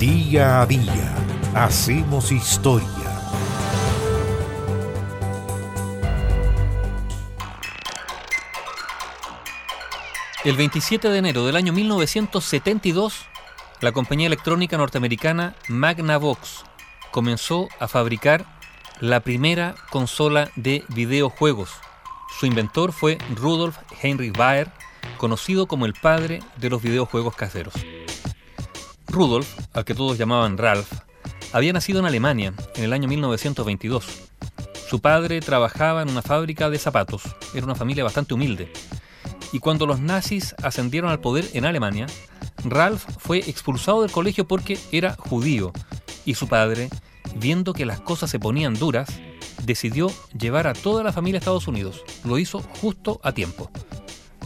Día a día hacemos historia. El 27 de enero del año 1972, la compañía electrónica norteamericana Magnavox comenzó a fabricar la primera consola de videojuegos. Su inventor fue Rudolf Heinrich Baer, conocido como el padre de los videojuegos caseros. Rudolf, al que todos llamaban Ralph, había nacido en Alemania en el año 1922. Su padre trabajaba en una fábrica de zapatos, era una familia bastante humilde. Y cuando los nazis ascendieron al poder en Alemania, Ralph fue expulsado del colegio porque era judío y su padre, viendo que las cosas se ponían duras, decidió llevar a toda la familia a Estados Unidos. Lo hizo justo a tiempo.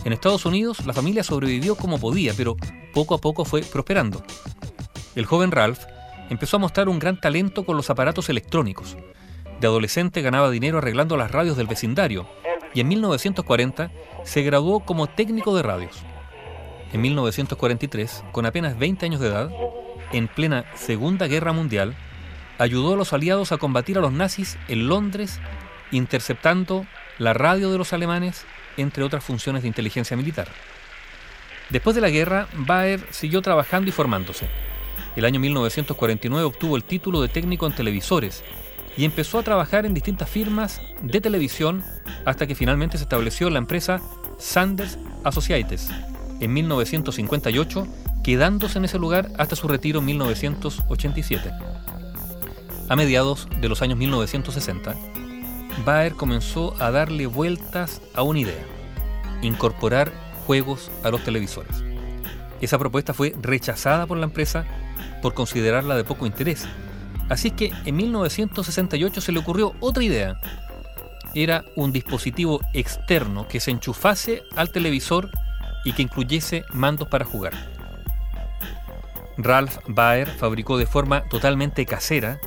En Estados Unidos la familia sobrevivió como podía, pero poco a poco fue prosperando. El joven Ralph empezó a mostrar un gran talento con los aparatos electrónicos. De adolescente ganaba dinero arreglando las radios del vecindario y en 1940 se graduó como técnico de radios. En 1943, con apenas 20 años de edad, en plena Segunda Guerra Mundial, ayudó a los aliados a combatir a los nazis en Londres, interceptando la radio de los alemanes, entre otras funciones de inteligencia militar. Después de la guerra, Baer siguió trabajando y formándose. El año 1949 obtuvo el título de técnico en televisores y empezó a trabajar en distintas firmas de televisión hasta que finalmente se estableció la empresa Sanders Associates en 1958, quedándose en ese lugar hasta su retiro en 1987. A mediados de los años 1960, Baer comenzó a darle vueltas a una idea, incorporar juegos a los televisores. Esa propuesta fue rechazada por la empresa por considerarla de poco interés. Así que en 1968 se le ocurrió otra idea. Era un dispositivo externo que se enchufase al televisor y que incluyese mandos para jugar. Ralph Baer fabricó de forma totalmente casera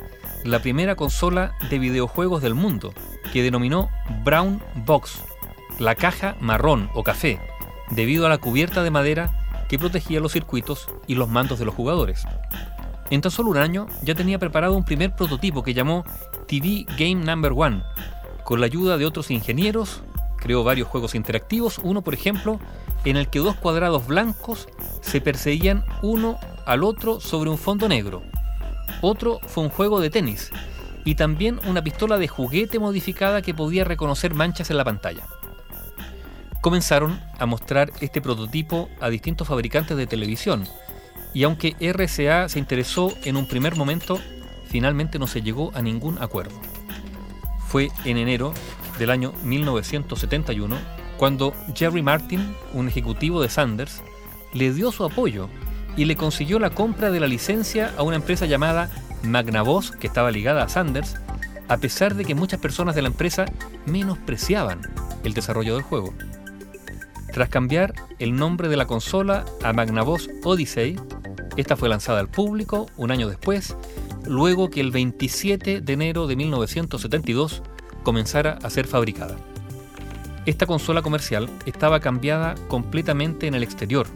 la primera consola de videojuegos del mundo, que denominó Brown Box, la caja marrón o café, debido a la cubierta de madera que protegía los circuitos y los mandos de los jugadores. En tan solo un año ya tenía preparado un primer prototipo que llamó TV Game Number One. Con la ayuda de otros ingenieros, creó varios juegos interactivos, uno por ejemplo, en el que dos cuadrados blancos se perseguían uno al otro sobre un fondo negro. Otro fue un juego de tenis y también una pistola de juguete modificada que podía reconocer manchas en la pantalla comenzaron a mostrar este prototipo a distintos fabricantes de televisión. Y aunque RCA se interesó en un primer momento, finalmente no se llegó a ningún acuerdo. Fue en enero del año 1971 cuando Jerry Martin, un ejecutivo de Sanders, le dio su apoyo y le consiguió la compra de la licencia a una empresa llamada Magnavox, que estaba ligada a Sanders, a pesar de que muchas personas de la empresa menospreciaban el desarrollo del juego. Tras cambiar el nombre de la consola a Magnavox Odyssey, esta fue lanzada al público un año después, luego que el 27 de enero de 1972 comenzara a ser fabricada. Esta consola comercial estaba cambiada completamente en el exterior,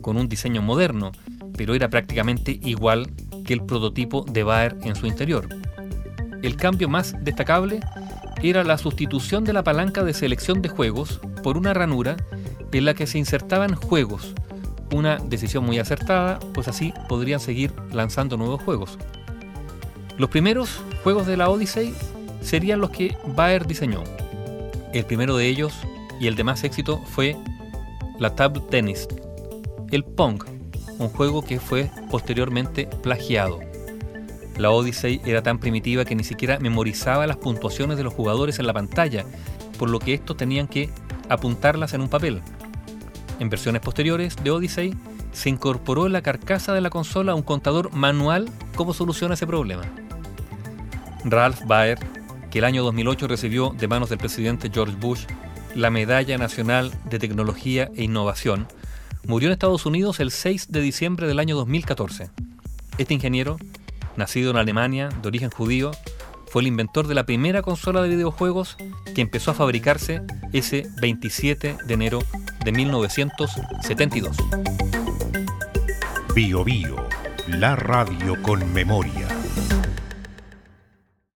con un diseño moderno, pero era prácticamente igual que el prototipo de Baer en su interior. El cambio más destacable era la sustitución de la palanca de selección de juegos por una ranura en la que se insertaban juegos. Una decisión muy acertada, pues así podrían seguir lanzando nuevos juegos. Los primeros juegos de la Odyssey serían los que Bayer diseñó. El primero de ellos y el de más éxito fue la Table Tennis, el Pong, un juego que fue posteriormente plagiado. La Odyssey era tan primitiva que ni siquiera memorizaba las puntuaciones de los jugadores en la pantalla, por lo que estos tenían que apuntarlas en un papel. En versiones posteriores de Odyssey se incorporó en la carcasa de la consola un contador manual cómo soluciona ese problema. Ralph Baer, que el año 2008 recibió de manos del presidente George Bush la Medalla Nacional de Tecnología e Innovación, murió en Estados Unidos el 6 de diciembre del año 2014. Este ingeniero, nacido en Alemania, de origen judío, el inventor de la primera consola de videojuegos que empezó a fabricarse ese 27 de enero de 1972. Bio, Bio La radio con memoria.